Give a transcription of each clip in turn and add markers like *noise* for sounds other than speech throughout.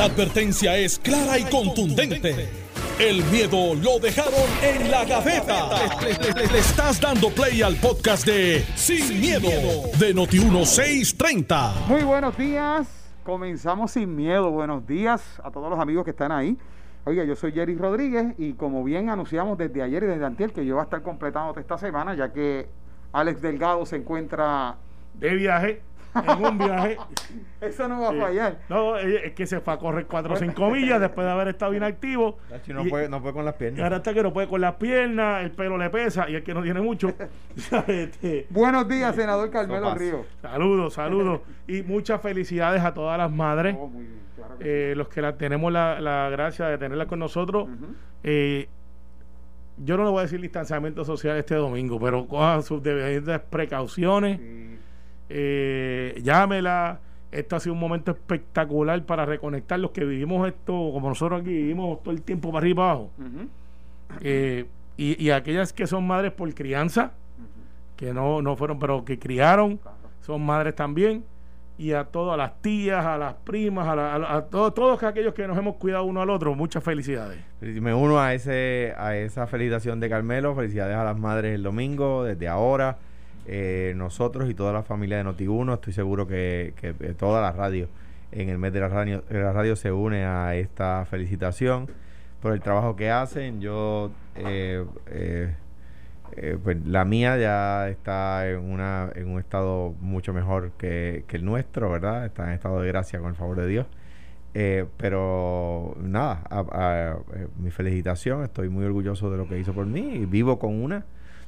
La advertencia es clara y contundente. El miedo lo dejaron en la gaveta. Le, le estás dando play al podcast de Sin, miedo, de Noti1630. Muy buenos días. Comenzamos sin miedo. Buenos días a todos los amigos que están ahí. Oiga, yo soy Jerry Rodríguez y como bien anunciamos desde ayer y desde antier que yo voy a estar completando esta semana ya que Alex Delgado se encuentra de viaje, en un viaje. *laughs* Eso no va a fallar. No, es que se fue a correr 4 o 5 millas después de haber estado inactivo. No, puede, no puede con las piernas. ahora está que no puede con las piernas, el pelo le pesa y es que no tiene mucho. *laughs* *laughs* Este, Buenos días, senador Carmelo Río. Saludos, saludos. y muchas felicidades a todas las madres. Oh, eh, los que la, tenemos la, la, gracia de tenerla con nosotros. eh, yo no le voy a decir distanciamiento social este domingo, pero cojan sus debidas precauciones. Eh, llámela. Esto ha sido un momento espectacular para reconectar los que vivimos esto, como nosotros aquí vivimos todo el tiempo para arriba y para abajo. Eh, y, aquellas que son madres por crianza, que no, no fueron, pero que criaron, son madres también y a todas las tías, a las primas, a, todos, todos aquellos que nos hemos cuidado uno al otro, muchas felicidades. Me uno a ese a esa felicitación de Carmelo, felicidades a las madres el domingo, desde ahora. Eh, nosotros y toda la familia de Noti1, estoy seguro que, que toda la radio en el mes de la radio, la radio se une a esta felicitación por el trabajo que hacen. Yo eh, eh, eh, pues la mía ya está en, una, en un estado mucho mejor que, el nuestro, ¿verdad? Está en estado de gracia con el favor de Dios. Eh, pero nada, eh, mi felicitación, estoy muy orgulloso de lo que hizo por mí y vivo con una.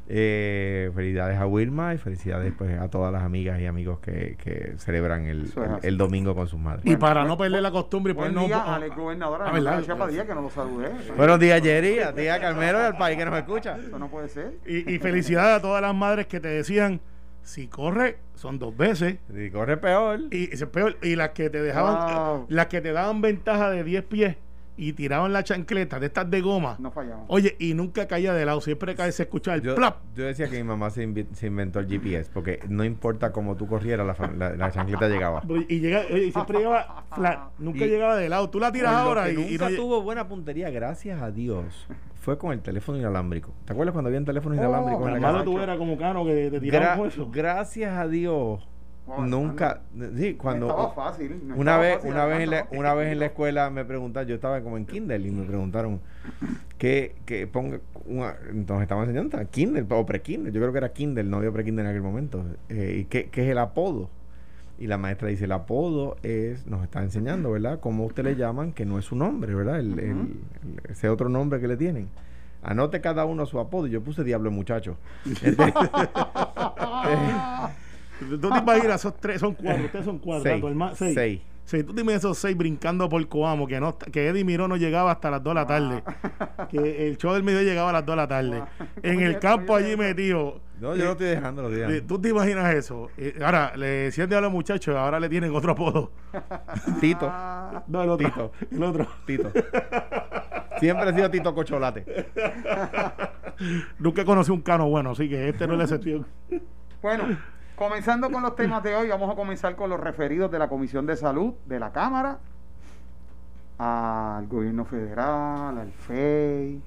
Eh, felicidades a Wilma y felicidades pues, a todas las amigas y amigos que, que celebran el, el, domingo con sus madres. Y para no perder la costumbre, pues no. Día, al gobernador, a Padilla, que no lo saludé. Buenos días, Jerry, a ti, a Carmelo del país que nos escucha. Eso no puede ser. Y, y felicidades a todas las madres que te decían si corre son dos veces si corre peor y, y peor y las que te dejaban las que te daban ventaja de 10 pies y tiraban la chancleta de estas de goma. No fallamos. Oye, y nunca caía de lado, siempre cae se escuchaba el yo, plap. Yo decía que mi mamá se, inventó el GPS, porque no importa cómo tú corrieras, la, la, chancleta llegaba. Y, llega, y siempre llegaba nunca llegaba de lado. Tú la tiras ahora y, nunca tuvo buena puntería, gracias a Dios. Fue con el teléfono inalámbrico. ¿Te acuerdas cuando había un teléfono inalámbrico? en la tú era como caro que te tiraban eso. Gracias a Dios Nunca, sí, cuando estaba fácil, una vez, una vez en la, una vez en la escuela me preguntaron, yo estaba como en Kindle y me preguntaron que, que ponga, una, entonces estaban enseñando Kindle o pre-Kindle, yo creo que era Kindle, no había pre-Kindle en aquel momento, eh, y qué, qué es el apodo. Y la maestra dice, el apodo es, nos está enseñando, ¿verdad? Cómo usted le llaman, que no es su nombre, ¿verdad? El, ese otro nombre que le tienen. Anote cada uno su apodo. Yo puse Diablo Muchacho. *laughs* Este, *laughs* ¿Tú te imaginas esos tres? Son cuatro, *laughs* ustedes son cuatro. Seis. seis. Sí, tú te imaginas esos seis brincando por Coamo, que no que Eddie Miró no llegaba hasta las dos de la tarde. Ah. Que el show del medio llegaba a las dos de la tarde. Ah. En el campo allí metido. No, yo no estoy dejando los días. ¿Tú te imaginas eso? ahora, le decían a los muchachos, ahora le tienen otro apodo. Tito. No, el otro. Tito. El otro. Tito. Siempre ha sido Tito Cocholate. Nunca conocí un cano bueno, así que este no le excepción. *laughs* Bueno, Comenzando con los temas de hoy, vamos a comenzar con los referidos de la Comisión de Salud de la Cámara, al gobierno federal, al FEI.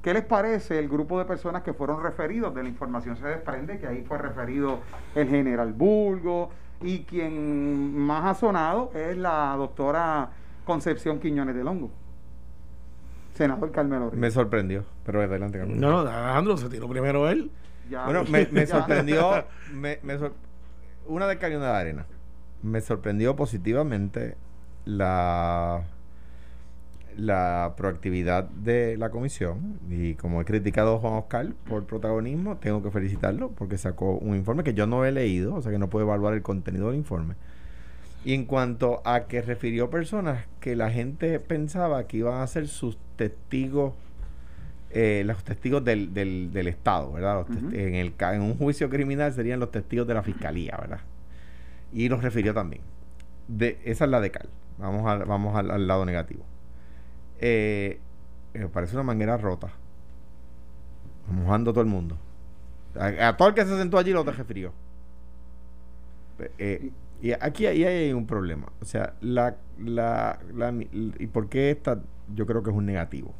¿Qué les parece el grupo de personas que fueron referidos? De la información se desprende que ahí fue referido el general Bulgo y quien más ha sonado es la doctora Concepción Quiñones de Longo. Senador Carmelo. Me sorprendió, pero adelante, Carmelo. No, no, Alejandro se tiró primero él bueno, me, *laughs* *laughs* sorprendió, me, una de de la Arena. Me sorprendió positivamente la, la proactividad de la comisión y como he criticado a Juan Oscar por protagonismo, tengo que felicitarlo porque sacó un informe que yo no he leído, o sea que no puedo evaluar el contenido del informe. Y en cuanto a que refirió personas que la gente pensaba que iban a ser sus testigos eh, los testigos del, del, del Estado, ¿verdad? en, el, en un juicio criminal serían los testigos de la fiscalía, ¿verdad? Y los refirió también. De, esa es la de Cal. Vamos, a, vamos al, lado negativo. Eh, me parece una manguera rota. Mojando a todo el mundo. A, todo el que se sentó allí lo te refirió. Eh, Y aquí, hay un problema. O sea, la, la, ¿y por qué esta? Yo creo que es un negativo.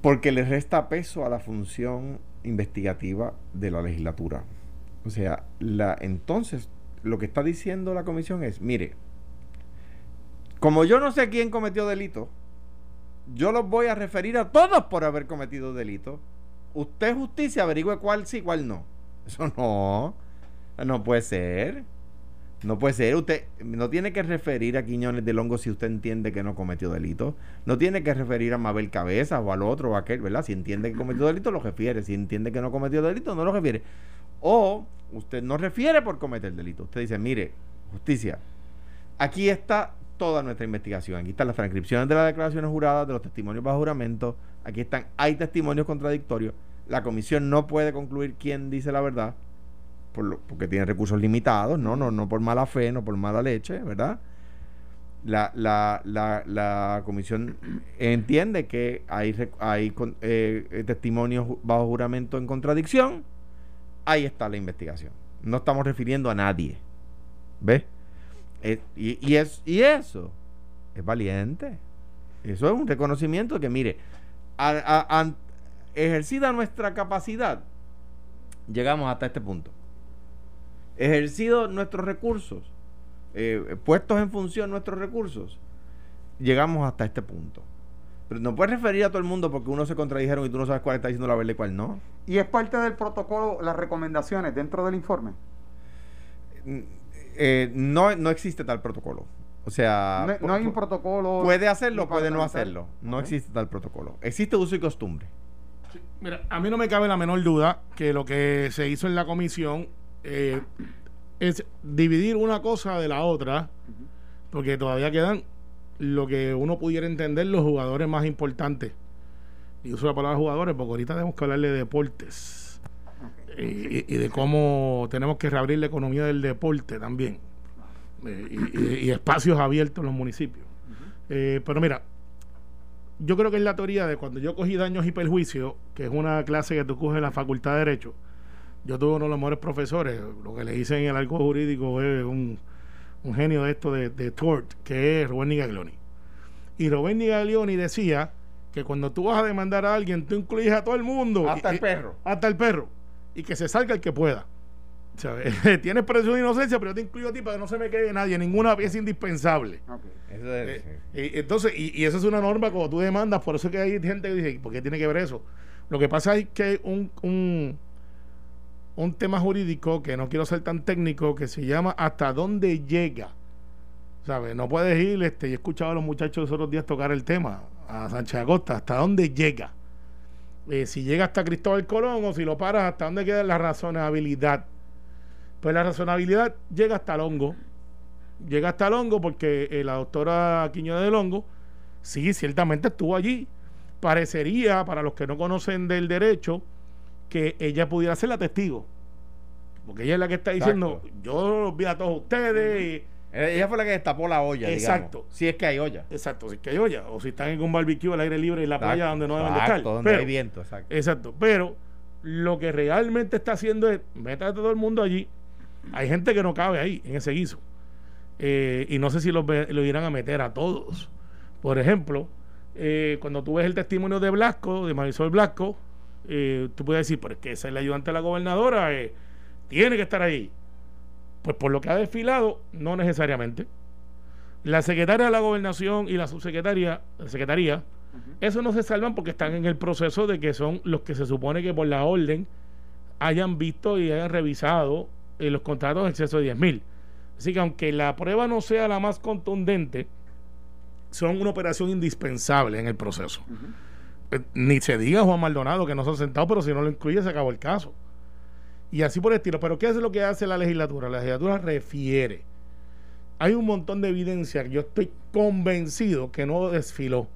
Porque le resta peso a la función investigativa de la legislatura. O sea, la, entonces lo que está diciendo la comisión es, mire, como yo no sé quién cometió delito, yo los voy a referir a todos por haber cometido delito. Usted justicia averigüe cuál sí, cuál no. Eso no. No puede ser. No puede ser. Usted no tiene que referir a Quiñones del Hongo si usted entiende que no cometió delito. No tiene que referir a Mabel Cabeza o al otro o a aquel, ¿verdad? Si entiende que cometió delito, lo refiere. Si entiende que no cometió delito, no lo refiere. O usted no refiere por cometer delito. Usted dice, mire, justicia, aquí está toda nuestra investigación. Aquí están las transcripciones de las declaraciones juradas, de los testimonios bajo juramento. Aquí están, hay testimonios contradictorios. La comisión no puede concluir quién dice la verdad porque tiene recursos limitados, ¿no? No, no por mala fe, no por mala leche, ¿verdad? La, la, la, comisión entiende que hay, hay eh, testimonios bajo juramento en contradicción. Ahí está la investigación. No estamos refiriendo a nadie. ¿Ves? Eh, y, es, y eso es valiente. Eso es un reconocimiento de que, mire, ejercida nuestra capacidad, llegamos hasta este punto ejercido nuestros recursos, eh, puestos en función nuestros recursos, llegamos hasta este punto. Pero no puedes referir a todo el mundo porque uno se contradijeron y tú no sabes cuál está diciendo la verdad y cuál no. ¿Y es parte del protocolo las recomendaciones dentro del informe? Mm, eh, no, no existe tal protocolo. O sea, no, hay un protocolo. Puede hacerlo, puede no hacerlo. No existe tal protocolo. Existe uso y costumbre. mira, a mí no me cabe la menor duda que lo que se hizo en la comisión eh, es dividir una cosa de la otra, porque todavía quedan lo que uno pudiera entender los jugadores más importantes. Y uso la palabra jugadores porque ahorita tenemos que hablar de deportes y, de cómo tenemos que reabrir la economía del deporte también eh, y, espacios abiertos en los municipios. Eh, pero mira, yo creo que es la teoría de cuando yo cogí daños y perjuicios, que es una clase que tú coges en la Facultad de Derecho, yo tuve uno de los mejores profesores, lo que le dicen en el arco jurídico es un, genio de esto de, de, tort, que es Rubén Nigaglioni. Y Rubén Nigaglioni decía que cuando tú vas a demandar a alguien, tú incluyes a todo el mundo. Hasta el perro. Hasta el perro. Y que se salga el que pueda. *laughs* Tienes presunción de inocencia, pero yo te incluyo a ti para que no se me quede nadie. Ninguna pieza indispensable. Eh, entonces, y, y, eso es una norma como tú demandas. Por eso es que hay gente que dice, ¿por qué tiene que ver eso? Lo que pasa es que un, un un tema jurídico que no quiero ser tan técnico que se llama hasta dónde llega. ¿Sabes? No puedes ir, este, y he escuchado a los muchachos los otros días tocar el tema, a Sánchez Acosta, hasta dónde llega. Eh, si llega hasta Cristóbal Colón o si lo paras, hasta dónde queda la razonabilidad. Pues la razonabilidad llega hasta el hongo. Llega hasta el hongo porque eh, la doctora Quiñones del Hongo, sí, ciertamente estuvo allí. Parecería, para los que no conocen del derecho, que ella pudiera ser la testigo. Porque ella es la que está diciendo, yo los vi a todos ustedes. ella fue la que destapó la olla. Exacto. Si es que hay olla. Exacto, si es que hay olla. O si están en un barbecue al aire libre en la playa donde no deben estar. donde hay viento, exacto. Exacto. Pero lo que realmente está haciendo es, meter a todo el mundo allí. Hay gente que no cabe ahí, en ese guiso. Eh, y no sé si lo, lo irán a meter a todos. Por ejemplo, eh, cuando tú ves el testimonio de Blasco, de Marisol Blasco, eh, tú puedes decir, pero es que esa es la ayudante de la gobernadora, eh, tiene que estar ahí. Pues por lo que ha desfilado, no necesariamente. La secretaria de la gobernación y la subsecretaria, la secretaría, eso no se salvan porque están en el proceso de que son los que se supone que por la orden hayan visto y hayan revisado eh, los contratos de exceso de 10 mil. Así que aunque la prueba no sea la más contundente, son una operación indispensable en el proceso. Ni se diga Juan Maldonado que no se ha sentado, pero si no lo incluye se acabó el caso. Y así por el estilo. Pero ¿qué es lo que hace la legislatura? La legislatura refiere. Hay un montón de evidencia que yo estoy convencido que no desfiló.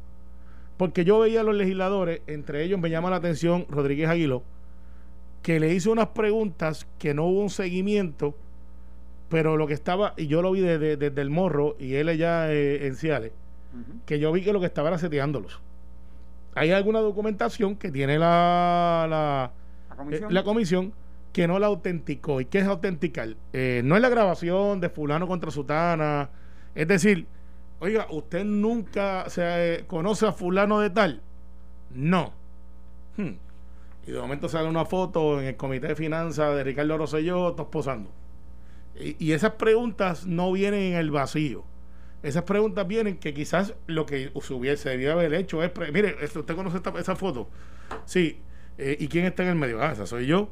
Porque yo veía a los legisladores, entre ellos me llama la atención Rodríguez Aguiló, que le hizo unas preguntas que no hubo un seguimiento, pero lo que estaba, y yo lo vi desde, el morro, y él allá eh, en Ciales, que yo vi que lo que estaba era seteándolos hay alguna documentación que tiene la, la, comisión? que no la autenticó. ¿Y qué es autenticar? Eh, no es la grabación de fulano contra sutana. Es decir, oiga, ¿usted nunca se eh, conoce a fulano de tal? No. Hmm. Y de momento sale una foto en el comité de finanzas de Ricardo Rosselló, todos posando. Y, y, esas preguntas no vienen en el vacío. Esas preguntas vienen que quizás lo que se, hubiese, debió haber hecho es, mire, ¿usted conoce esa foto? Sí. Eh, ¿Y quién está en el medio? Ah, esa soy yo.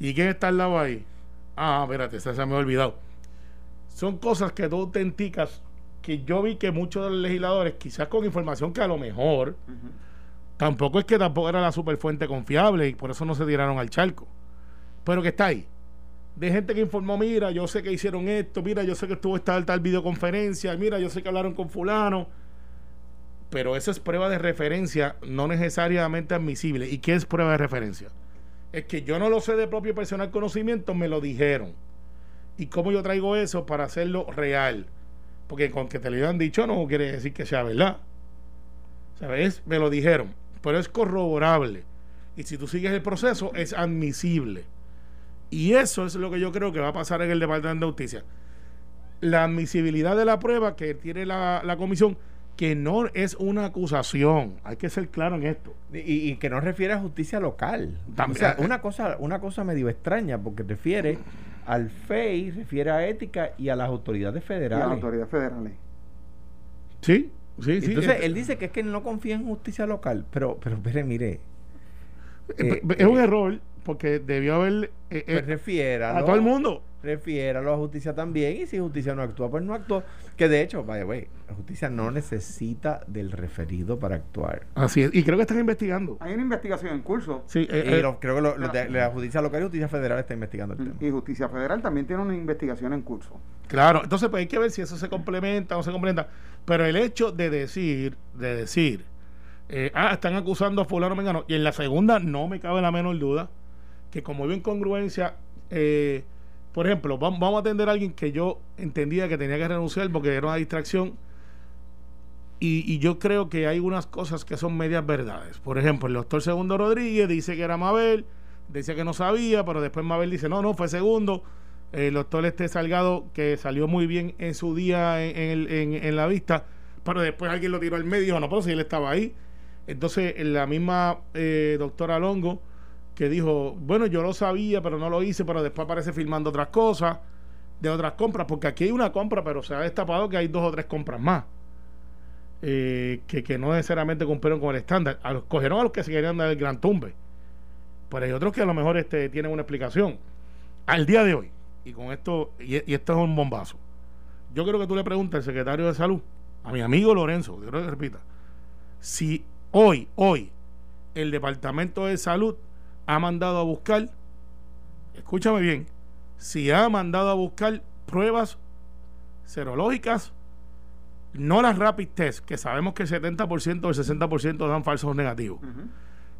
¿Y quién está al lado ahí? Ah, espérate, esa se me ha olvidado. Son cosas que tú autenticas que yo vi que muchos de los legisladores, quizás con información que a lo mejor, tampoco es que tampoco era la superfuente confiable y por eso no se tiraron al charco. Pero que está ahí. De gente que informó, mira, yo sé que hicieron esto, mira, yo sé que estuvo esta tal videoconferencia, mira, yo sé que hablaron con fulano. Pero eso es prueba de referencia, no necesariamente admisible. ¿Y qué es prueba de referencia? es que yo no lo sé de propio personal conocimiento, me lo dijeron. ¿Y cómo yo traigo eso para hacerlo real? Porque con que te lo hayan dicho no quiere decir que sea verdad. ¿Sabes? Me lo dijeron, pero es corroborable. Y si tú sigues el proceso, es admisible. Y eso es lo que yo creo que va a pasar en el Departamento de Justicia. La admisibilidad de la prueba que tiene la, la comisión que no es una acusación, hay que ser claro en esto. Y, que no refiere a justicia local. O sea, una cosa, una cosa medio extraña, porque refiere al FEI, refiere a ética y a las autoridades federales. las autoridades federales. Sí, sí, sí. Entonces, él dice que es que no confía en justicia local, pero, pero, mire. Eh, es un eh, error, porque debió haber... Eh, pues refiera a todo el mundo refiéralo a justicia también y si justicia no actúa, pues no actúa. Que de hecho, vaya, güey, la justicia no necesita del referido para actuar. Así es, y creo que están investigando. Hay una investigación en curso. Sí, eh, y eh, creo que la justicia local y justicia federal está investigando el tema. Y justicia federal también tiene una investigación en curso. Claro, entonces pues hay que ver si eso se complementa o no se complementa. Pero el hecho de decir, de decir, eh, ah, están acusando a fulano mengano, y en la segunda no me cabe la menor duda que como veo incongruencia, eh, por ejemplo, vamos, a atender a alguien que yo entendía que tenía que renunciar porque era una distracción. Y, yo creo que hay unas cosas que son medias verdades. Por ejemplo, el doctor Segundo Rodríguez dice que era Mabel, decía que no sabía, pero después Mabel dice, no, no, fue Segundo. El doctor Este Salgado, que salió muy bien en su día en, la vista, pero después alguien lo tiró al medio, no, pero si él estaba ahí. Entonces, la misma eh, doctora Longo que dijo, bueno, yo lo sabía, pero no lo hice, pero después aparece filmando otras cosas, de otras compras, porque aquí hay una compra, pero se ha destapado que hay dos o tres compras más, eh, que, no necesariamente cumplieron con el estándar. Cogieron a los que se querían dar el gran tumbe, pero hay otros que a lo mejor este, tienen una explicación. Al día de hoy, y con esto, y, esto es un bombazo, yo creo que tú le preguntas al secretario de salud, a mi amigo Lorenzo, quiero que repita, si hoy, hoy, el Departamento de Salud ha mandado a buscar, escúchame bien, si ha mandado a buscar pruebas serológicas, no las rapid test, que sabemos que el 70% o el 60% dan falsos negativos.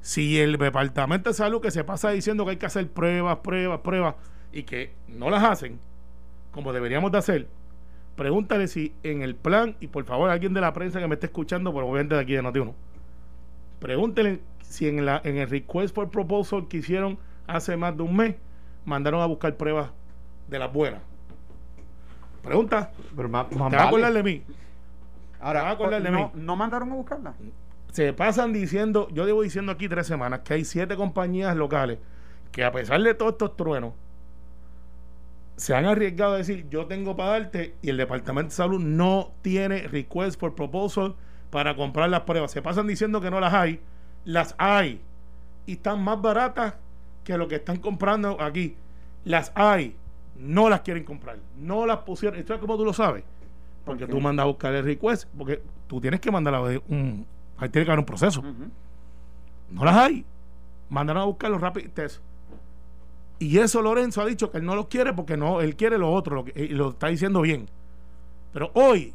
Si el Departamento de Salud que se pasa diciendo que hay que hacer pruebas, pruebas, pruebas, y que no las hacen, como deberíamos de hacer, pregúntale si en el plan, y por favor alguien de la prensa que me esté escuchando, por obviamente de aquí de Noti1, pregúntele si en, la, en el request for proposal que hicieron hace más de un mes, mandaron a buscar pruebas de las buenas. Pregunta. Pero más, más ¿Te vas a acordar de mí? Ahora, a de no, mí? ¿No mandaron a buscarla? Se pasan diciendo, yo llevo diciendo aquí tres semanas que hay siete compañías locales que a pesar de todos estos truenos, se han arriesgado a decir yo tengo para darte y el Departamento de Salud no tiene request for proposal para comprar las pruebas. Se pasan diciendo que no las hay las hay y están más baratas que lo que están comprando aquí. Las hay, no las quieren comprar, no las pusieron. Esto es como tú lo sabes, porque tú mandas a buscar el request, porque tú tienes que mandar un. Ahí tiene que haber un proceso. No las hay. Mandaron a buscar los rapid test. Y eso Lorenzo ha dicho que él no los quiere porque no, él quiere lo otro, y lo está diciendo bien. Pero hoy,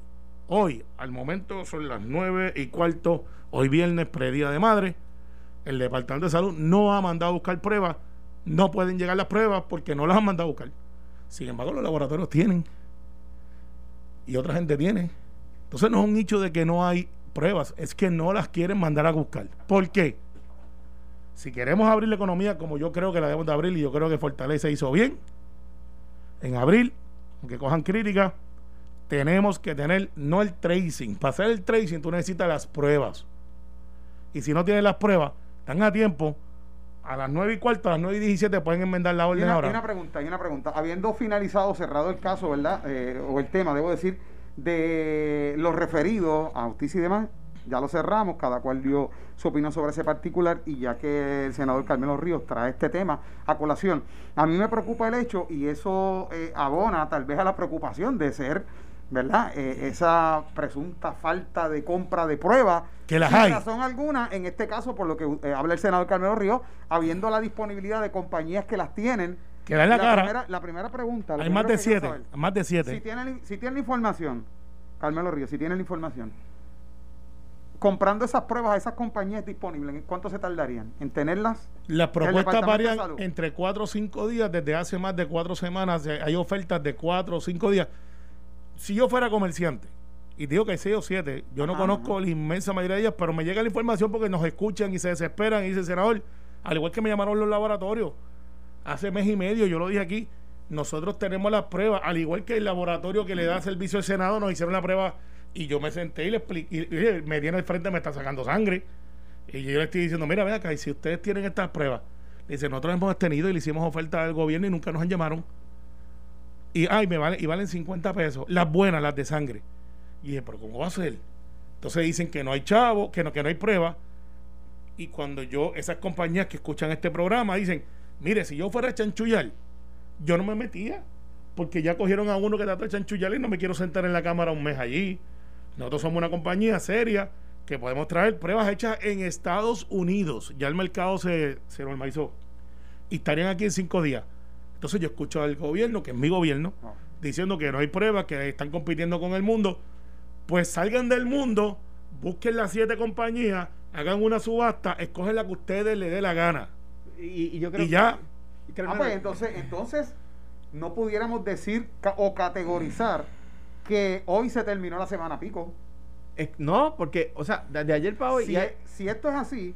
hoy, al momento son las nueve y cuarto Hoy viernes, predía de madre, el Departamento de Salud no ha mandado a buscar pruebas, no pueden llegar las pruebas porque no las han mandado a buscar. Sin embargo, los laboratorios tienen y otra gente tiene. Entonces no es un hecho de que no hay pruebas, es que no las quieren mandar a buscar. ¿Por qué? si queremos abrir la economía como yo creo que la debemos de abrir y yo creo que Fortaleza hizo bien, en abril, aunque cojan críticas, tenemos que tener no el tracing. Para hacer el tracing tú necesitas las pruebas. Y si no tienes las pruebas, están a tiempo. A las 9 y cuarto, a las 9 y 17 pueden enmendar la orden una, ahora. Hay una pregunta, hay una pregunta. Habiendo finalizado, cerrado el caso, ¿verdad? Eh, o el tema, debo decir, de los referidos a justicia y demás, ya lo cerramos, cada cual dio su opinión sobre ese particular y ya que el senador Carmelo Ríos trae este tema a colación, a mí me preocupa el hecho y eso eh, abona tal vez a la preocupación de ser ¿verdad? Eh, esa presunta falta de compra de pruebas. Que las hay. razón alguna, en este caso, por lo que eh, habla el senador Carmelo Ríos, habiendo la disponibilidad de compañías que las tienen. Que dan la, cara. Primera, la primera pregunta. Hay más de siete. Más de siete. Si tienen, si tienen la información, Carmelo Ríos, si tienen la información, comprando esas pruebas a esas compañías disponibles, ¿en cuánto se tardarían? ¿En tenerlas? Las propuestas varían entre cuatro o cinco días. Desde hace más de cuatro semanas hay ofertas de cuatro o cinco días si yo fuera comerciante, y digo que hay seis o siete, yo no conozco la inmensa mayoría de ellas, pero me llega la información porque nos escuchan y se desesperan y dicen, senador, al igual que me llamaron los laboratorios, hace mes y medio, yo lo dije aquí, nosotros tenemos las pruebas, al igual que el laboratorio que le da servicio al Senado, nos hicieron la prueba y yo me senté y le expliqué, y, me dieron al frente, me está sacando sangre. Y yo le estoy diciendo, mira, vea acá, y si ustedes tienen estas pruebas, dice, nosotros hemos tenido y le hicimos oferta al gobierno y nunca nos han llamaron y, ay, me vale, y valen 50 pesos. Las buenas, las de sangre. Y dije, pero ¿cómo va a ser? Entonces dicen que no hay chavo, que no, que no hay prueba. Y cuando yo, esas compañías que escuchan este programa dicen, mire, si yo fuera a chanchullar, yo no me metía. Porque ya cogieron a uno que trata de chanchullar y no me quiero sentar en la cámara un mes allí. Nosotros somos una compañía seria que podemos traer pruebas hechas en Estados Unidos. Ya el mercado se, se normalizó. Y estarían aquí en cinco días. Entonces yo escucho al gobierno, que es mi gobierno, ah. diciendo que no hay pruebas, que están compitiendo con el mundo. Pues salgan del mundo, busquen las siete compañías, hagan una subasta, escogen la que ustedes les dé la gana. Y, yo creo ya. ah, pues entonces, entonces no pudiéramos decir o categorizar que hoy se terminó la semana pico. no, porque, o sea, de ayer para hoy. si esto es así,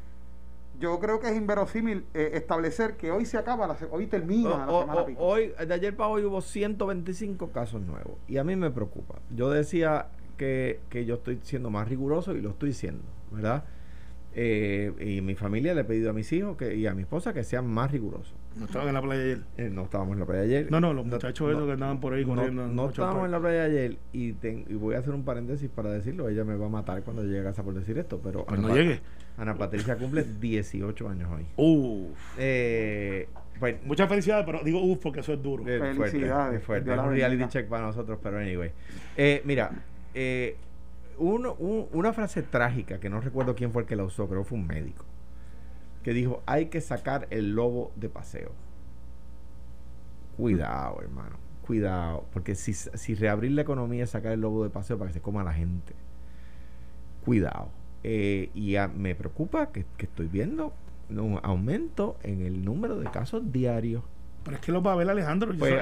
yo creo que es inverosímil eh, establecer que hoy se acaba, la, hoy termina la semana Hoy, de ayer para hoy hubo 125 casos nuevos y a mí me preocupa. Yo decía que, que yo estoy siendo más riguroso y lo estoy siendo, ¿verdad? Eh, y mi familia le he pedido a mis hijos que, y a mi esposa que sean más rigurosos. ¿No estaban en la playa ayer? Eh, no estábamos en la playa ayer. No, no, los muchachos esos que andaban por ahí corriendo. No, estábamos en la playa ayer y, y, voy a hacer un paréntesis para decirlo. Ella me va a matar cuando llegue a casa por decir esto, pero... Cuando Ana llegue. Ana Patricia cumple 18 años hoy. Uf. Eh, pues, Muchas felicidades, pero digo uf porque eso es duro. felicidades. Es fuerte. Es un reality check para nosotros, pero anyway. Eh, mira, eh, una frase trágica que no recuerdo quién fue el que la usó, creo que fue un médico, que dijo, hay que sacar el lobo de paseo. Cuidado, hermano, cuidado, porque si, si reabrir la economía es sacar el lobo de paseo para que se coma la gente, cuidado. Eh, y me preocupa que, que estoy viendo un aumento en el número de casos diarios pero es que lo va a ver Alejandro. Pues,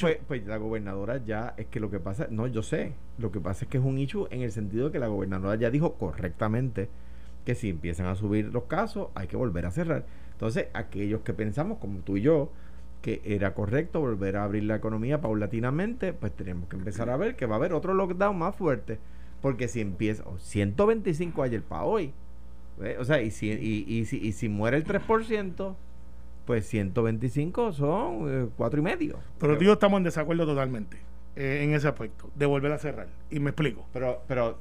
pues, pues, la gobernadora ya, es que lo que pasa, no, yo sé, lo que pasa es que es un hecho en el sentido de que la gobernadora ya dijo correctamente que si empiezan a subir los casos hay que volver a cerrar. Entonces, aquellos que pensamos, como tú y yo, que era correcto volver a abrir la economía paulatinamente, pues tenemos que empezar a ver que va a haber otro lockdown más fuerte. Porque si empieza, 125 ayer para hoy, o sea, y si, y, y, si, y si muere el 3%, pues 125 son eh, cuatro y medio. Pero tío, estamos en desacuerdo totalmente eh, en ese aspecto, de volver a cerrar. Y me explico. Pero, pero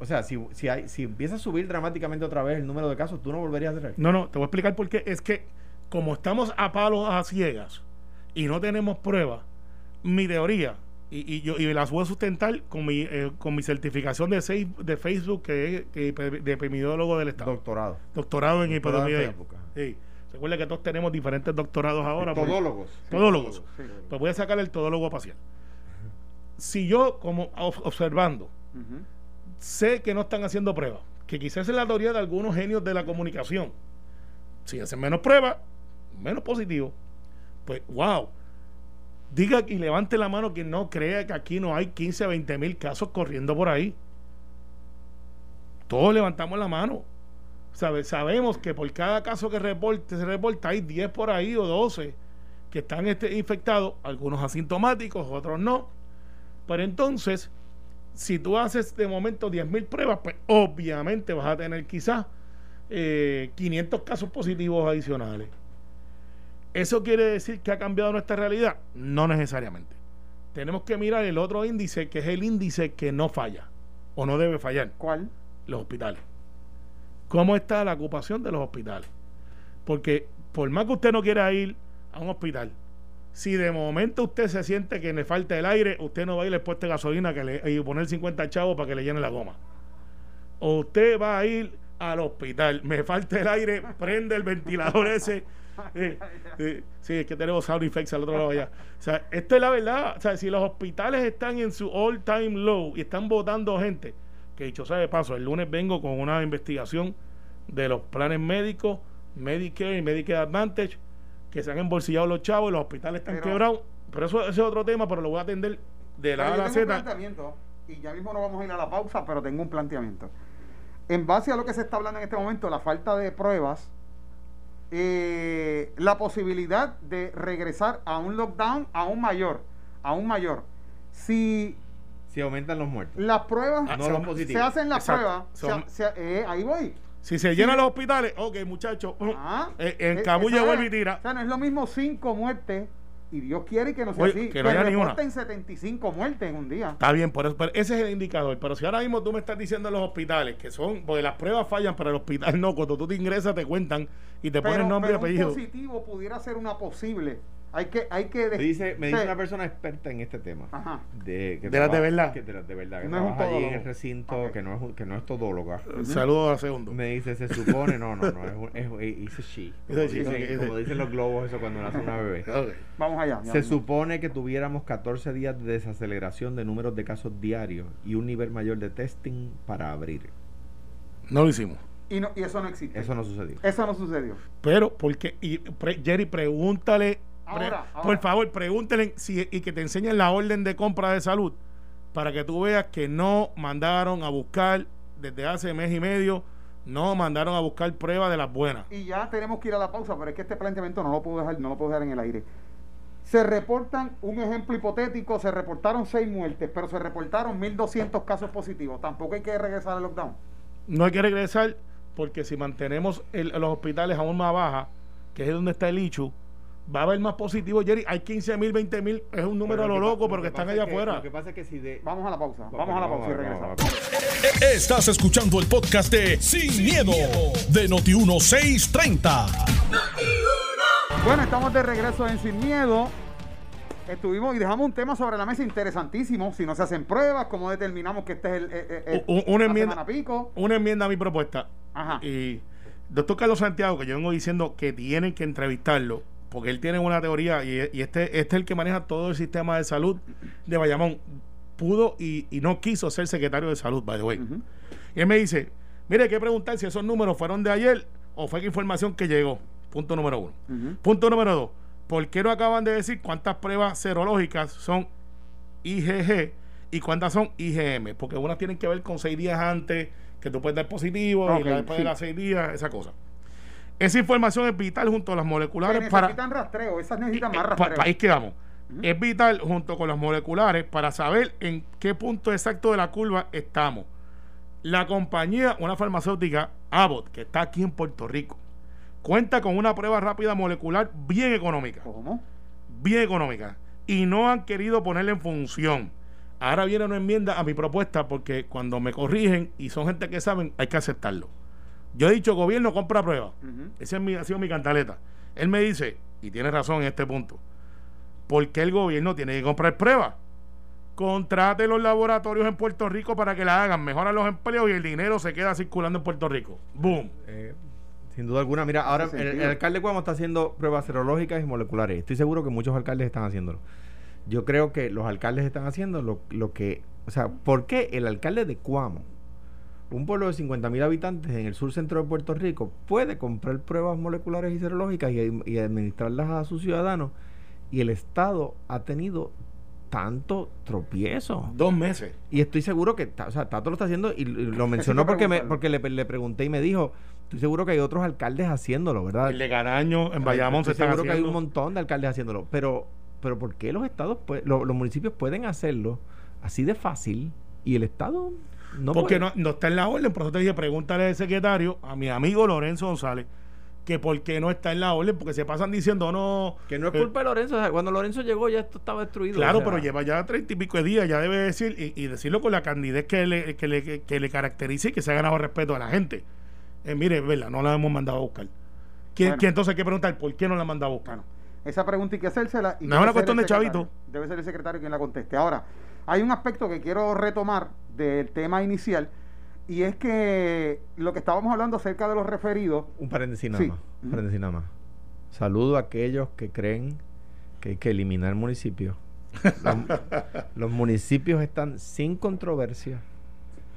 o sea, si, si, hay, si empieza a subir dramáticamente otra vez el número de casos, ¿tú no volverías a cerrar? No, no, te voy a explicar por qué. Es que como estamos a palos a ciegas y no tenemos pruebas, mi teoría, y, y, yo y las voy a sustentar con mi, eh, con mi certificación de, seis, de Facebook que es de epidemiólogo del Estado. Doctorado. Doctorado en epidemiología. Sí. Recuerda que todos tenemos diferentes doctorados ahora. Pues. Todólogos. todólogos. pues voy a sacar el todólogo facial. Si yo, como observando, sé que no están haciendo pruebas, que quizás es la teoría de algunos genios de la comunicación, si hacen menos pruebas, menos positivo, pues wow. Diga y levante la mano quien no crea que aquí no hay 15, 20 mil casos corriendo por ahí. Todos levantamos la mano. sabemos que por cada caso que se reporta hay 10 por ahí o 12 que están este, infectados, algunos asintomáticos, otros no. Pero entonces, si tú haces de momento 10.000 pruebas, pues obviamente vas a tener quizás 500 eh, casos positivos adicionales. ¿Eso quiere decir que ha cambiado nuestra realidad? No necesariamente. Tenemos que mirar el otro índice, que es el índice que no falla o no debe fallar. ¿Cuál? Los hospitales. ¿Cómo está la ocupación de los hospitales? Porque por más que usted no quiera ir a un hospital, si de momento usted se siente que le falta el aire, usted no va a ir después de gasolina que le, y poner 50 chavos para que le llene la goma. O usted va a ir al hospital, me falta el aire, prende el ventilador ese. sí, es que tenemos sound effects al otro lado allá. O sea, esto es la verdad. O sea, si los hospitales están en su all time low y están votando gente, que dicho sea de paso, el lunes vengo con una investigación de los planes médicos, Medicare y Medicare Advantage, que se han embolsillado los chavos y los hospitales están quebrados. Pero eso, ese es otro tema, pero lo voy a atender de la A a la Z. y ya mismo no vamos a ir a la pausa, pero tengo un planteamiento en base a lo que se está hablando en este momento, la falta de pruebas, eh, la posibilidad de regresar a un lockdown aún mayor, aún mayor. Si si aumentan los muertos. Las pruebas ah, se hacen las pruebas, eh, ahí voy. Si se llenan los hospitales, ok, muchachos, *laughs* ah, eh, en Cabulla vuelve y tira. O sea, no es lo mismo cinco muertes y Dios quiere que no sea así. Que no haya ninguna. 75 muertes en un día. Está bien, por eso, ese es el indicador. Pero si ahora mismo tú me estás diciendo en los hospitales que son, porque las pruebas fallan, pero el hospital *laughs* no, cuando tú te ingresas te cuentan y te ponen nombre y apellido. Un positivo pudiera ser una posible hay que, hay que me dice, me dice una persona experta en este tema. De, que de las de verdad. Que de las de verdad. Que no trabaja allí en el recinto, que, no es, que no es todóloga. Saludos a segundo. Me dice, se supone, no, no, no, es, es, es she. Como, dicen, como dicen los globos, eso cuando nace una bebé. *laughs* Vamos allá. Se supone que tuviéramos 14 días de desaceleración de números de casos diarios y un nivel mayor de testing para abrir. No lo hicimos. Y, no, y eso no existe. Eso no sucedió. Eso no sucedió. Pero, porque, y, Jerry, pregúntale por favor, pregúntenle si, y que te enseñen la orden de compra de salud para que tú veas que no mandaron a buscar desde hace mes y medio, no mandaron a buscar pruebas de las buenas. Y ya tenemos que ir a la pausa, pero es que este planteamiento no lo puedo dejar, no lo puedo dejar en el aire. Se reportan, un ejemplo hipotético, se reportaron seis muertes, pero se reportaron 1.200 casos positivos. Tampoco hay que regresar al lockdown. No hay que regresar porque si mantenemos los hospitales aún más baja, que es donde está el ICHU, va a haber más positivo, Jerry. Hay 15 mil, 20 mil, es un número a lo, loco, pero que están allá afuera. Lo que pasa es que si de... Vamos a la pausa, vamos, a la pausa y regresamos. Estás escuchando el podcast de Sin, miedo, de Noti1630. Bueno, estamos de regreso en Sin Miedo. Estuvimos y dejamos un tema sobre la mesa interesantísimo. Si no se hacen pruebas, ¿cómo determinamos que este es el, una enmienda, pico? Una enmienda a mi propuesta. Ajá. Y doctor Carlos Santiago, que yo vengo diciendo que tienen que entrevistarlo porque él tiene una teoría y, este, este es el que maneja todo el sistema de salud de Bayamón. Pudo y, no quiso ser secretario de salud, by the way. Y él me dice, mire, hay que preguntar si esos números fueron de ayer o fue que información que llegó. Punto número uno. Punto número dos. ¿Por qué no acaban de decir cuántas pruebas serológicas son IgG y cuántas son IgM? Porque unas tienen que ver con seis días antes que tú puedes dar positivo y después de las seis días, esa cosa. Esa información es vital junto a las moleculares para. Necesitan rastreo, esas necesitan más eh, rastreo. ahí quedamos. Es vital junto con las moleculares para saber en qué punto exacto de la curva estamos. La compañía, una farmacéutica, Abbott, que está aquí en Puerto Rico, cuenta con una prueba rápida molecular bien económica. ¿Cómo? Bien económica. Y no han querido ponerla en función. Ahora viene una enmienda a mi propuesta porque cuando me corrigen y son gente que saben, hay que aceptarlo. Yo he dicho, gobierno, compra pruebas. Esa es mi, ha sido mi cantaleta. Él me dice, y tiene razón en este punto, ¿por qué el gobierno tiene que comprar pruebas? Contrate los laboratorios en Puerto Rico para que la hagan, mejoran los empleos y el dinero se queda circulando en Puerto Rico. ¡Boom! Eh, sin duda alguna. Mira, ahora el, alcalde Cuamo está haciendo pruebas serológicas y moleculares. Estoy seguro que muchos alcaldes están haciéndolo. Yo creo que los alcaldes están haciendo lo, lo que... O sea, ¿por qué el alcalde de Cuamo un pueblo de 50.000 habitantes en el sur centro de Puerto Rico puede comprar pruebas moleculares y serológicas y, administrarlas a sus ciudadanos y el Estado ha tenido tanto tropiezo. Dos meses. Y estoy seguro que, o sea, Tato lo está haciendo y, lo *laughs* mencionó porque, me, porque le, le, pregunté y me dijo, estoy seguro que hay otros alcaldes haciéndolo, ¿verdad? El de Garaño, en Bayamón se está seguro que hay un montón de alcaldes haciéndolo, pero, pero ¿por qué los estados, los, municipios pueden hacerlo así de fácil y el estado no Porque No, no está en la orden, por eso te dije, pregúntale al secretario, a mi amigo Lorenzo González, que por qué no está en la orden, porque se pasan diciendo no. Que no es culpa de Lorenzo, cuando Lorenzo llegó ya esto estaba destruido. Claro, pero lleva ya treinta y pico de días, ya debe decir, y, decirlo con la candidez que le, que le, que, le caracterice y que se ha ganado respeto a la gente. Eh, mire, verdad, no la hemos mandado a buscar. ¿Quién, entonces hay que preguntar por qué no la han mandado a buscar? esa pregunta hay que hacérsela. Y no es una cuestión de chavito. Debe ser el secretario quien la conteste. Ahora, hay un aspecto que quiero retomar del tema inicial y es que lo que estábamos hablando acerca de los referidos. Un paréntesis nada más. Un paréntesis nada más. Saludo a aquellos que creen que hay que eliminar municipios. los, los municipios están sin controversia,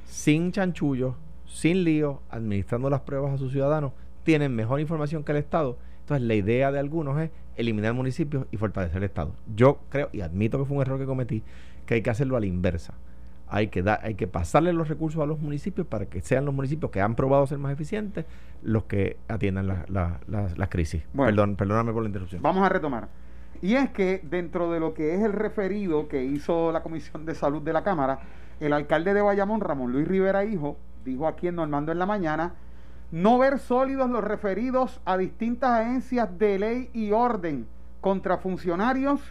sin chanchullos, sin lío, administrando las pruebas a sus ciudadanos. Tienen mejor información que el Estado. Entonces, la idea de algunos es eliminar municipios y fortalecer el Estado. Yo creo, y admito que fue un error que cometí, que hay que hacerlo a la inversa hay que, hay que pasarle los recursos a los municipios para que sean los municipios que han probado ser más eficientes los que atiendan las crisis. Perdón, perdóname por la interrupción. Vamos a retomar. Y es que dentro de lo que es el referido que hizo la Comisión de Salud de la Cámara, el alcalde de Bayamón, Ramón Luis Rivera Hijo, dijo aquí en Normando en la mañana, no ver sólidos los referidos a distintas agencias de ley y orden contra funcionarios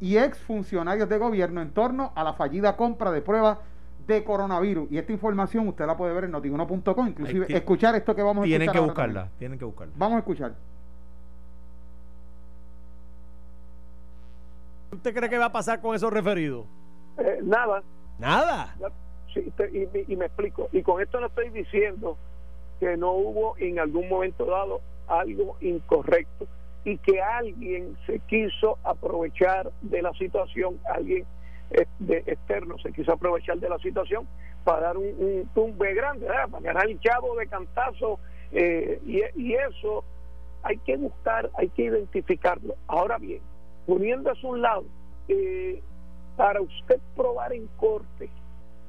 y exfuncionarios de gobierno en torno a la fallida compra de pruebas de coronavirus. Y esta información usted la puede ver en notiuno.com, inclusive escuchar esto que vamos a escuchar. Tienen que buscarla, tienen que buscarla. Vamos a escuchar. ¿Usted cree que va a pasar con esos referidos? Eh, nada. ¿Nada? Sí, y, y me explico. Y con esto no estoy diciendo que no hubo en algún momento dado algo incorrecto y que alguien se quiso aprovechar de la situación, alguien eh, de externo se quiso aprovechar de la situación para dar un, tumbe grande, para ganar el chavo de cantazo eh, y, eso hay que buscar, hay que identificarlo. Ahora bien, poniéndose a un lado, eh, para usted probar en corte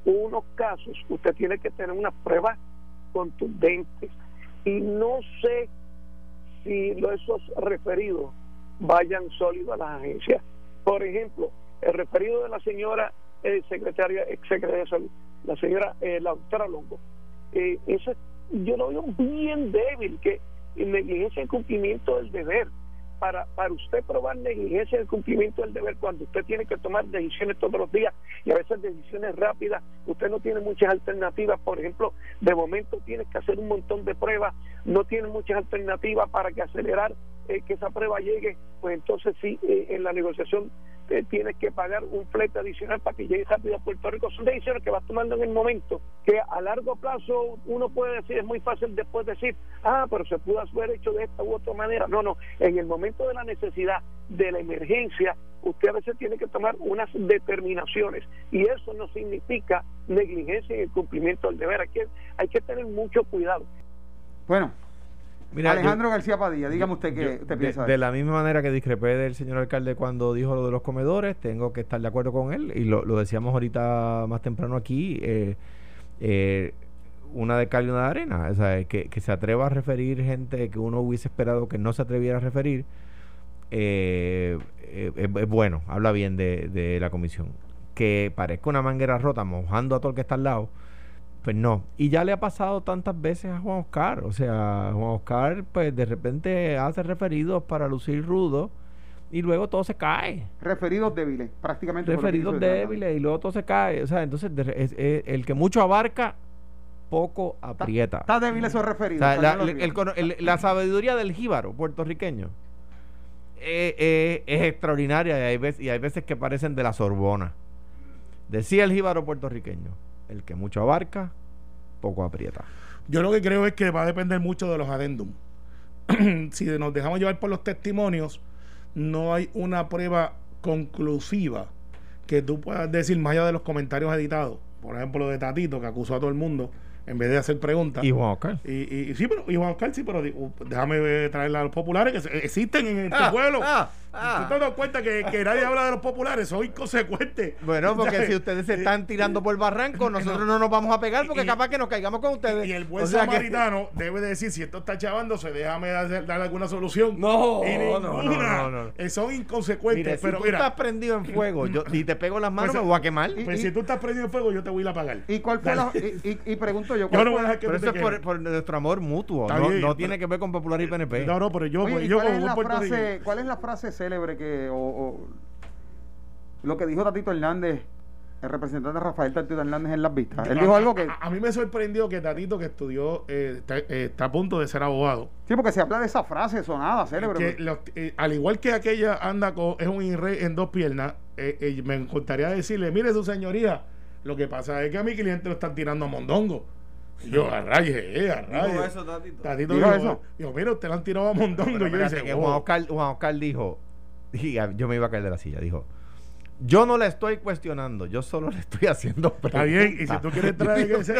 unos casos, usted tiene que tener unas pruebas contundentes y no sé si esos referidos vayan sólidos a las agencias. Por ejemplo, el referido de la señora eh, secretaria, ex secretaria de salud, la señora, eh, la doctora Longo, eh, eso yo lo veo bien débil, que negligencia en cumplimiento del deber para, para usted probar negligencia en el cumplimiento del deber cuando usted tiene que tomar decisiones todos los días y a veces decisiones rápidas, usted no tiene muchas alternativas, por ejemplo, de momento tiene que hacer un montón de pruebas, no tiene muchas alternativas para que acelerar eh, que esa prueba llegue, pues entonces sí, eh, en la negociación eh, tienes que pagar un flete adicional para que llegue rápido a Puerto Rico. Son decisiones que vas tomando en el momento, que a largo plazo uno puede decir, es muy fácil después decir, ah, pero se pudo haber hecho de esta u otra manera. No, no, en el momento de la necesidad, de la emergencia, usted a veces tiene que tomar unas determinaciones y eso no significa negligencia en el cumplimiento del deber. Aquí hay que tener mucho cuidado. Bueno, Alejandro García Padilla, dígame usted qué usted piensa. De, la misma manera que discrepé del señor alcalde cuando dijo lo de los comedores, tengo que estar de acuerdo con él y lo, decíamos ahorita más temprano aquí. Eh, eh, una de cal y una de arena, o sea, que, se atreva a referir gente que uno hubiese esperado que no se atreviera a referir, eh, es, bueno, habla bien de, de la comisión. Que parezca una manguera rota mojando a todo el que está al lado, pues no. Y ya le ha pasado tantas veces a Juan Oscar. O sea, Juan Oscar, pues de repente hace referidos para lucir rudo y luego todo se cae. Referidos débiles, prácticamente. Referidos débiles y luego todo se cae. O sea, entonces el que mucho abarca, poco aprieta. Está, débil esos referidos. la, sabiduría del jíbaro puertorriqueño eh, eh, es extraordinaria y hay, veces, y hay veces que parecen de la Sorbona. Decía el jíbaro puertorriqueño el que mucho abarca, poco aprieta. Yo lo que creo es que va a depender mucho de los adendum. *clears throat* si nos dejamos llevar por los testimonios, no hay una prueba conclusiva que tú puedas decir más allá de los comentarios editados. Por ejemplo, de Tatito, que acusó a todo el mundo en vez de hacer preguntas. Y Juan Oscar. Y, sí, pero y Juan Oscar sí, pero déjame traer a los populares que existen en este ah, pueblo. Ah. Ah. ¿Tú te das cuenta que, que, nadie habla de los populares? Son inconsecuentes. Bueno, *laughs* porque si ustedes se están tirando por el barranco, *laughs* nosotros no nos vamos a pegar porque capaz que nos caigamos con ustedes. Y el buen samaritano debe decir, si esto está chavándose, déjame dar, alguna solución. No, no, no, no, eh, Son inconsecuentes. pero si tú estás prendido en fuego yo, *laughs* y te pego las manos, pues, me voy a quemar. pues si tú estás prendido en fuego, yo te voy a apagar. ¿Y cuál fue la, y, pregunto yo, ¿cuál fue, Pero eso es por, nuestro amor mutuo. no, tiene que ver con Popular y PNP. No, no, pero yo, yo ¿cuál, es la frase, ¿Cuál es la frase célebre que o, lo que dijo Tatito Hernández el representante Rafael Tatito Hernández en las vistas. Él dijo algo que... A, mí me sorprendió que Tatito, que estudió, eh, eh, está, a punto de ser abogado. Sí, porque se habla de esa frase sonada, célebre. Eh, al igual que aquella anda con, es un irre en dos piernas, me encantaría decirle, mire su señoría, lo que pasa es que a mi cliente lo están tirando a mondongo. yo, a rayes, eh, a rayes. eso, Tatito? Tatito dijo, eso? Dijo, mire, usted lo han tirado a mondongo. y yo dice, que Juan, Oscar, Juan Oscar dijo, *laughs* yo me iba a caer de la silla, dijo yo no le estoy cuestionando, yo solo le estoy haciendo preguntas. Está bien, y si tú quieres traer, *laughs* ese,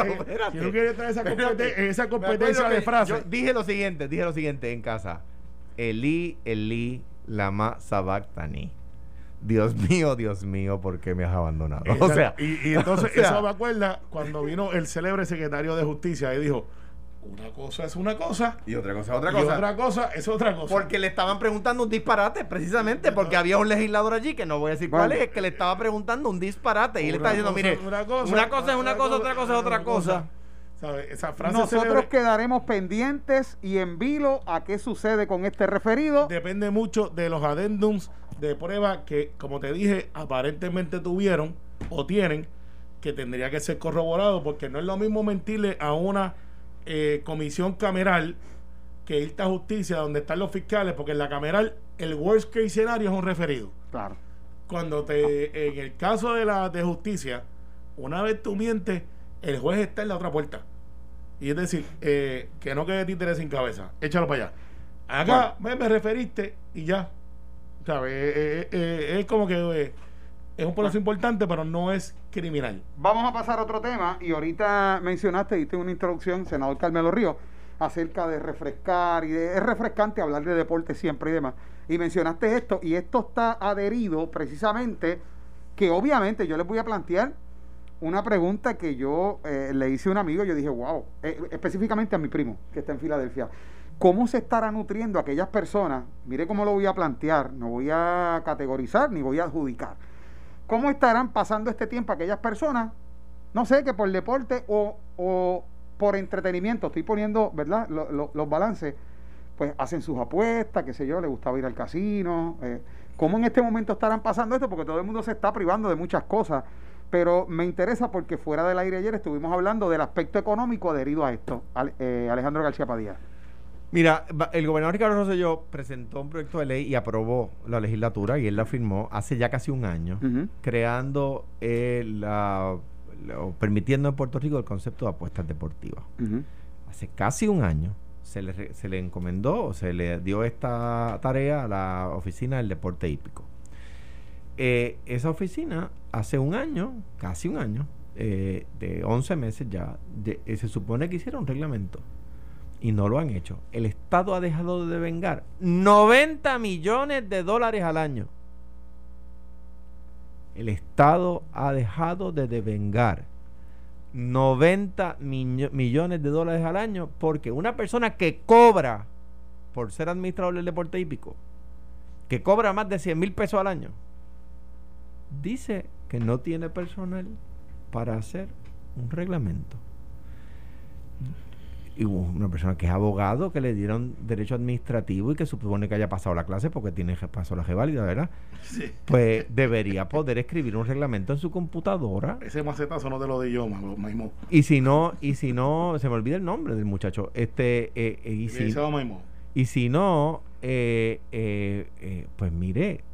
si tú quieres traer esa, competencia, esa competencia de frases. dije lo siguiente, dije lo siguiente en casa. Eli, Eli, lama sabactani. Dios *laughs* mío, Dios mío, ¿por qué me has abandonado? O sea, y, y entonces eso me acuerda cuando vino el célebre secretario de justicia y dijo, una cosa es una cosa y otra cosa es otra cosa. Y otra cosa es otra cosa. Porque le estaban preguntando un disparate, precisamente, porque había un legislador allí, que no voy a decir cuál es, que le estaba preguntando un disparate. Y él está diciendo, mire, una cosa, una cosa es una cosa, otra cosa es otra cosa. Esa frase Nosotros quedaremos pendientes y en vilo a qué sucede con este referido. Depende mucho de los adendums de prueba que, como te dije, aparentemente tuvieron o tienen, que tendría que ser corroborado, porque no es lo mismo mentirle a una eh, comisión cameral que irte a justicia donde están los fiscales, porque en la cameral el worst case scenario es un referido. Claro. Cuando te, en el caso de la de justicia, una vez tú mientes, el juez está en la otra puerta. Y es decir, eh, que no quede títere sin cabeza. Échalo para allá. Acá me, referiste y ya. Eh, es como que es un proceso importante, pero no es criminal. Vamos a pasar a otro tema y ahorita mencionaste, diste una introducción, senador Carmelo Río, acerca de refrescar y es refrescante hablar de deporte siempre y demás. Y mencionaste esto y esto está adherido precisamente que obviamente yo les voy a plantear una pregunta que yo eh, le hice a un amigo, yo dije, wow, eh, específicamente a mi primo que está en Filadelfia. ¿Cómo se estará nutriendo aquellas personas? Mire cómo lo voy a plantear, no voy a categorizar ni voy a adjudicar ¿Cómo estarán pasando este tiempo aquellas personas? No sé, que por deporte o, o por entretenimiento, estoy poniendo, ¿verdad? los balances, pues hacen sus apuestas, qué sé yo, les gustaba ir al casino. Eh, ¿Cómo en este momento estarán pasando esto? Porque todo el mundo se está privando de muchas cosas. Pero me interesa porque fuera del aire ayer estuvimos hablando del aspecto económico adherido a esto, eh, Alejandro García Padilla. Mira, el gobernador Ricardo Rosselló presentó un proyecto de ley y aprobó la legislatura y él la firmó hace ya casi un año, creando eh, la, permitiendo en Puerto Rico el concepto de apuestas deportivas. Hace casi un año se le, se le encomendó o se le dio esta tarea a la oficina del deporte hípico. Eh, esa oficina hace un año, casi un año, eh, de 11 meses ya, se supone que hicieron un reglamento y no lo han hecho. El Estado ha dejado de devengar 90 millones de dólares al año. El Estado ha dejado de devengar 90 millones de dólares al año porque una persona que cobra por ser administrador del deporte hípico, que cobra más de 100 mil pesos al año, dice que no tiene personal para hacer un reglamento y una persona que es abogado, que le dieron derecho administrativo y que supone que haya pasado la clase porque tiene pasó la G válida, ¿verdad? Sí. Pues debería poder escribir un reglamento en su computadora. Ese macetazo no te lo di yo, Maimó. Y si no, y si no, se me olvida el nombre del muchacho. Este, eh, eh y, si, y si no, eh, eh, pues mire,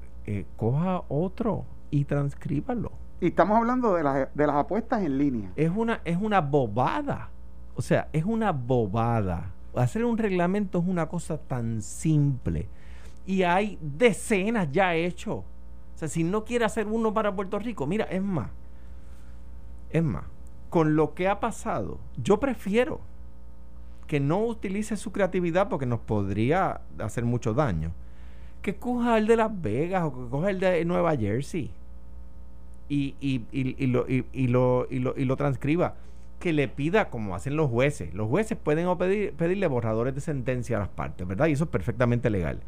coja otro y transcríbalo. Y estamos hablando de, las, de las apuestas en línea. Es una, es una bobada. O sea, es una bobada. Hacer un reglamento es una cosa tan simple. Y hay decenas ya hechos. O sea, si no quiere hacer uno para Puerto Rico, mira, es más. Es más, con lo que ha pasado, yo prefiero que no utilice su creatividad porque nos podría hacer mucho daño. que coja el de Las Vegas o que coja el de Nueva Jersey y, y, y, y, lo, lo, y lo transcriba. Que le pida, como hacen los jueces. Los jueces pueden pedir, pedirle borradores de sentencia a las partes, ¿verdad? Y eso es perfectamente legal.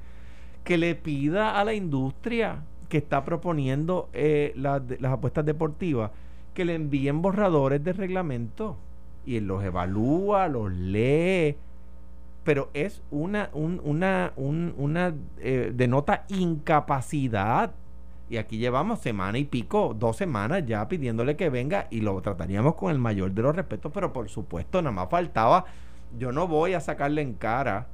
Que le pida a la industria que está proponiendo eh, las, apuestas deportivas que le envíen borradores de reglamento y él los evalúa, los lee, pero es una, una, una eh, denota incapacidad. Y aquí llevamos semana y pico, dos semanas ya pidiéndole que venga y lo trataríamos con el mayor de los respetos, pero por supuesto, nada más faltaba, yo no voy a sacarle en cara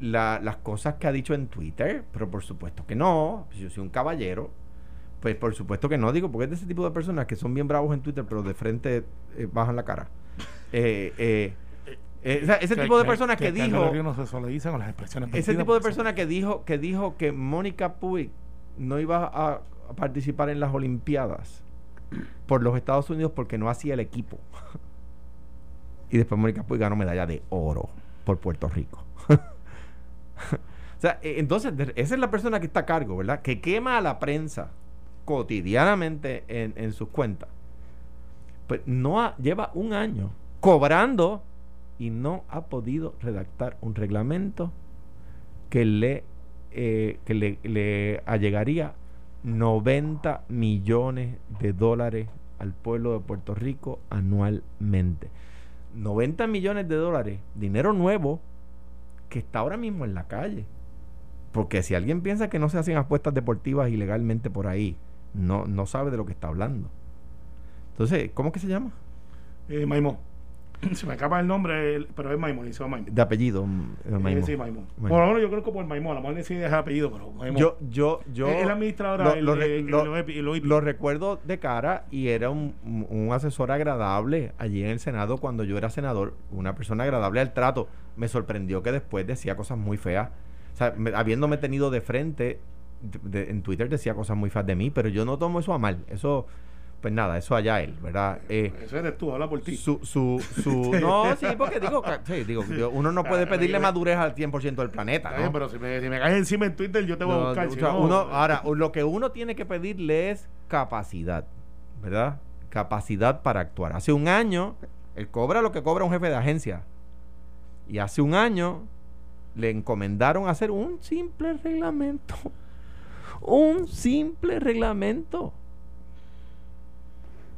las cosas que ha dicho en Twitter, pero por supuesto que no, yo soy un caballero, pues por supuesto que no, digo, porque es de ese tipo de personas que son bien bravos en Twitter, pero de frente eh, bajan la cara. Eh, eh, eh, ese tipo de personas que, dijo ese tipo de personas que dijo que dijo que Mónica Puig no iba a, participar en las Olimpiadas por los Estados Unidos porque no hacía el equipo. *laughs* Y después Mónica Puig ganó medalla de oro por Puerto Rico. *laughs* O sea entonces esa es la persona que está a cargo verdad que quema a la prensa cotidianamente en, en sus cuentas. Pues no lleva un año cobrando y no ha podido redactar un reglamento que le, eh, que le, le allegaría 90 millones de dólares al pueblo de Puerto Rico anualmente. 90 millones de dólares, dinero nuevo que está ahora mismo en la calle. Porque si alguien piensa que no se hacen apuestas deportivas ilegalmente por ahí, no, no sabe de lo que está hablando. Entonces, ¿cómo que se llama? Eh, Maimón. *clears throat* Se me acaba el nombre, pero es Maimón, dice Maimón. De apellido, eh, Maimón. Sí, Maimón. Por lo menos yo creo que por Maimón, a lo mejor le sigue apellido, pero Maimón. Yo, yo, yo. Es el administrador, lo, lo, lo, recuerdo de cara y era un, un, asesor agradable allí en el Senado cuando yo era senador, una persona agradable al trato. Me sorprendió que después decía cosas muy feas. O sea, habiéndome tenido de frente, en Twitter decía cosas muy feas de mí, pero yo no tomo eso a mal. Eso pues nada, eso allá él, ¿verdad? Eh, eso eres tú, habla por ti. Su, su, su, *laughs* no, sí, porque digo, sí, digo uno no puede pedirle madurez al 100% del planeta, ¿no? pero si me, si me, caes encima en Twitter, yo te voy a buscar. Si no, uno, ahora, lo que uno tiene que pedirle es capacidad, ¿verdad? Capacidad para actuar. Hace un año, él cobra lo que cobra un jefe de agencia. Y hace un año le encomendaron hacer un simple reglamento. Un simple reglamento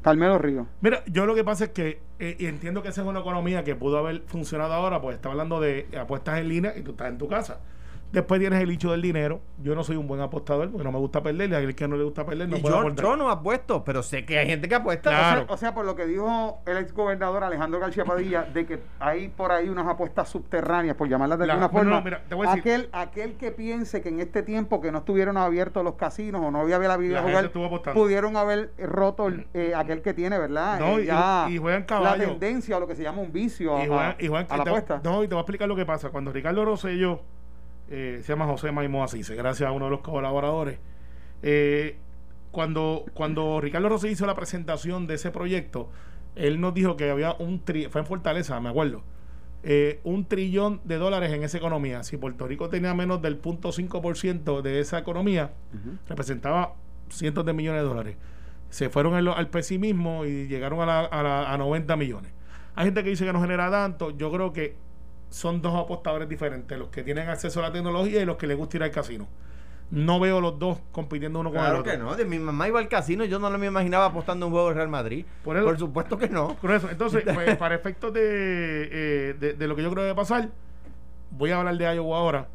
Carmelo Río. Mira, yo lo que pasa es que eh, entiendo que esa es una economía que pudo haber funcionado ahora, pues está hablando de apuestas en línea y tú estás en tu casa. Después tienes el hecho del dinero. Yo no soy un buen apostador porque no me gusta perder. Y a aquel que no le gusta perder no puede yo, yo no apuesto, pero sé que hay gente que apuesta. Claro. O, sea, por lo que dijo el ex gobernador Alejandro García Padilla, de que hay por ahí unas apuestas subterráneas, por llamarlas de alguna forma. aquel, aquel que piense que en este tiempo que no estuvieron abiertos los casinos o no había la vida jugar, pudieron haber roto eh, aquel que tiene, ¿verdad? No, eh, y, juegan caballo. La tendencia o lo que se llama un vicio a, la apuesta. No, y te voy a explicar lo que pasa. Cuando Ricardo Rosselló eh, se llama José Maimó Asís, gracias a uno de los colaboradores. Eh, cuando, cuando Ricardo Rossi hizo la presentación de ese proyecto, él nos dijo que había un fue en Fortaleza, me acuerdo, eh, un trillón de dólares en esa economía. Si Puerto Rico tenía menos del 0.5% de esa economía, representaba cientos de millones de dólares. Se fueron al pesimismo y llegaron a, a, a 90 millones. Hay gente que dice que no genera tanto. Yo creo que son dos apostadores diferentes, los que tienen acceso a la tecnología y los que les gusta ir al casino. No veo los dos compitiendo uno con el otro. Claro que no, de mi mamá iba al casino y yo no me imaginaba apostando un juego de Real Madrid. Por, supuesto que no. Por eso, entonces, *laughs* pues, para efectos eh, de, de, lo que yo creo que a pasar, voy a hablar de Iowa ahora.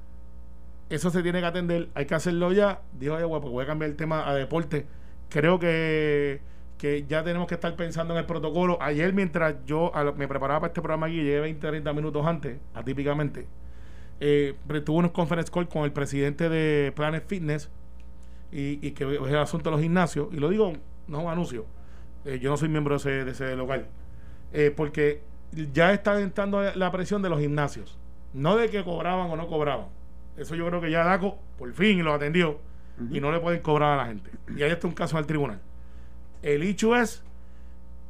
Eso se tiene que atender, hay que hacerlo ya. Dijo Iowa, porque voy a cambiar el tema a deporte. Creo que que ya tenemos que estar pensando en el protocolo. Ayer, mientras yo me preparaba para este programa aquí, llegué 20, 30 minutos antes, atípicamente, eh, tuve unos conference call con el presidente de Planet Fitness y, que es el asunto de los gimnasios. Y lo digo, no es un anuncio. Eh, yo no soy miembro de ese, de ese local. Eh, porque ya está entrando la presión de los gimnasios. No de que cobraban o no cobraban. Eso yo creo que ya DACO por fin lo atendió y no le pueden cobrar a la gente. Y ahí está un caso al tribunal. El hecho es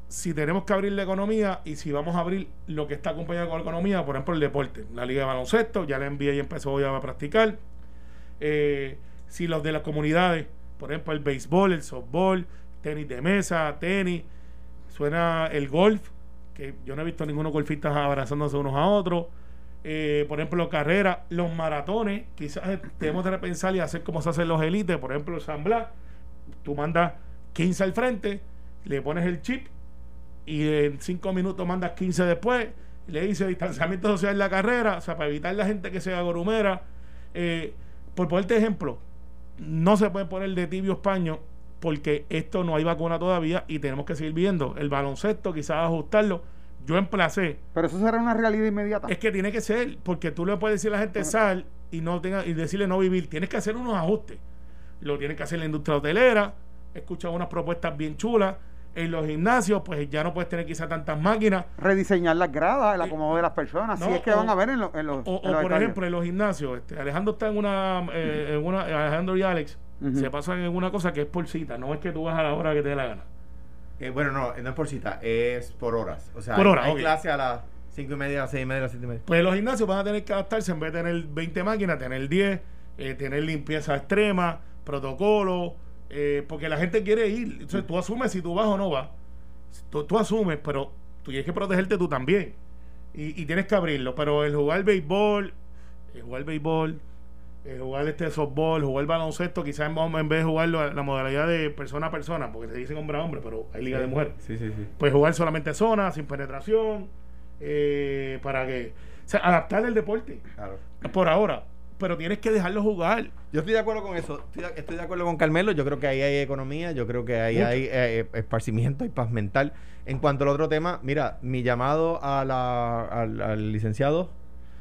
si tenemos que abrir la economía y si vamos a abrir lo que está acompañado con la economía, por ejemplo, el deporte. La liga de baloncesto, ya la NBA y empezó hoy a practicar. Eh, si los de las comunidades, por ejemplo, el béisbol, el softball, tenis de mesa, tenis, suena el golf, que yo no he visto ninguno golfistas abrazándose unos a otros. Eh, por ejemplo, carreras, los maratones, quizás tenemos que repensar y hacer como se hacen los élites, por ejemplo, el San Blas, tú mandas 15 al frente, le pones el chip y en 5 minutos mandas 15 después, le dice distanciamiento social en la carrera, o sea, para evitar la gente que sea gorumera. Eh, por ponerte ejemplo, no se puede poner de tibio español porque esto no hay vacuna todavía y tenemos que seguir viendo el baloncesto, quizás ajustarlo. Yo emplacé. Pero eso será una realidad inmediata. Es que tiene que ser, porque tú le puedes decir a la gente sal y no tenga y decirle no vivir. Tienes que hacer unos ajustes. Lo tienes que hacer la industria hotelera. He escuchado unas propuestas bien chulas. En los gimnasios, pues ya no puedes tener quizás tantas máquinas. Rediseñar las gradas, el acomodo de las personas, si es que van a ver en, los. O, por ejemplo, en los gimnasios. Este, Alejandro está en una, eh, en una. Alejandro y Alex se pasan en una cosa que es por cita, no es que tú vas a la hora que te dé la gana. Eh, bueno, no, no es por cita, es por horas. O sea, por hay, clase a las 5 y media, a las 6 y media, a las 7 y media. Pues los gimnasios van a tener que adaptarse en vez de tener 20 máquinas, tener 10, eh, tener limpieza extrema, protocolo, eh, porque la gente quiere ir. Entonces tú asumes si tú vas o no vas. Tú, tú asumes, pero tú tienes que protegerte tú también. Y, y tienes que abrirlo. Pero el jugar béisbol, el jugar béisbol, eh, jugar este softball, jugar baloncesto, quizás en, en, vez de jugar la, modalidad de persona a persona, porque se dicen hombre a hombre, pero hay liga de mujer. Sí, sí, sí. Pues jugar solamente zona, sin penetración, eh, para que. O sea, adaptar el deporte. Claro. Por ahora. Pero tienes que dejarlo jugar. Yo estoy de acuerdo con eso. Estoy de, acuerdo con Carmelo. Yo creo que ahí hay economía. Yo creo que ahí hay eh, esparcimiento y paz mental. En cuanto al otro tema, mira, mi llamado a la, al licenciado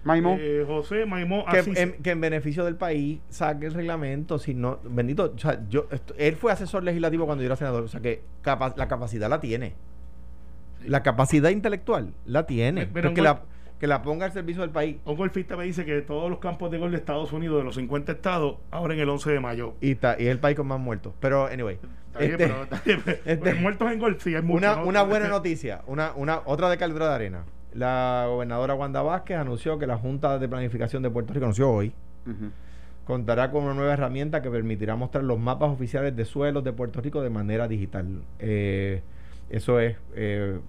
Maimón. Eh, José Maimón. Que en, que en, beneficio del país saque el reglamento. Si no, bendito, o sea, yo, él fue asesor legislativo cuando yo era senador. O sea, que la capacidad la tiene. La capacidad intelectual la tiene. Pero que, la, que la ponga al servicio del país. Un golfista me dice que todos los campos de gol de Estados Unidos, de los 50 estados, abren el 11 de mayo. Y, está, y es el país con más muertos. Pero, anyway. Este, *laughs* este, muertos en golf, sí, hay muchos. Una, una buena noticia. Una, una, otra de Caldera de Arena la gobernadora Wanda Vázquez anunció que la Junta de Planificación de Puerto Rico anunció hoy. Contará con una nueva herramienta que permitirá mostrar los mapas oficiales de suelos de Puerto Rico de manera digital. Eh, eso es, eh,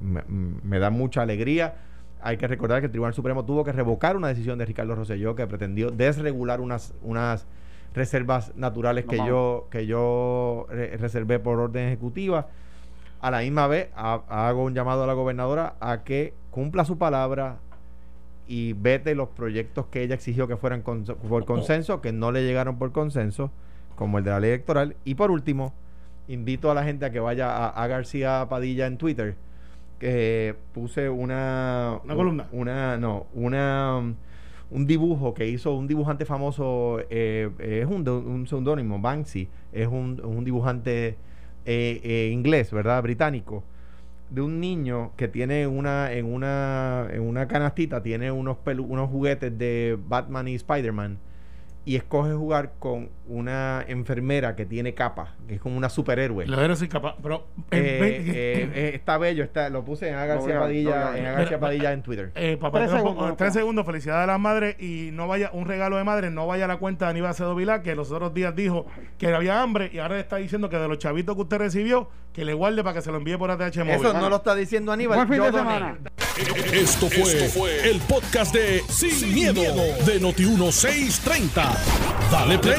me, da mucha alegría. Hay que recordar que el Tribunal Supremo tuvo que revocar una decisión de Ricardo Rosselló que pretendió desregular unas, unas reservas naturales que, yo, que yo reservé por orden ejecutiva a la misma vez hago un llamado a la gobernadora a que cumpla su palabra y vete los proyectos que ella exigió que fueran por consenso, que no le llegaron por consenso, como el de la ley electoral. Y por último, invito a la gente a que vaya a, García Padilla en Twitter, que puse una... Una columna. Una, no, una un dibujo que hizo un dibujante famoso, eh, es un, un seudónimo, Banksy, es un, un dibujante eh, eh, inglés, ¿verdad? Británico, de un niño que tiene una, en una, en una canastita, tiene unos, unos juguetes de Batman y Spider-Man y escoge jugar con una enfermera que tiene capa, que es como una superhéroe. La era sin capa, pero eh, eh, está bello, está, lo puse en García Padilla, en García Padilla en Twitter. Eh, papá, tres, segundos, tres segundos, felicidades a las madres y no vaya un regalo de madre, no vaya a la cuenta de Aníbal Cedo Vilá, que los otros días dijo que había hambre y ahora está diciendo que de los chavitos que usted recibió, que le guarde para que se lo envíe por ATH móvil. Eso no lo está diciendo Aníbal. Yo Esto fue, el podcast de Sin, miedo, de Noti 1630. Dale play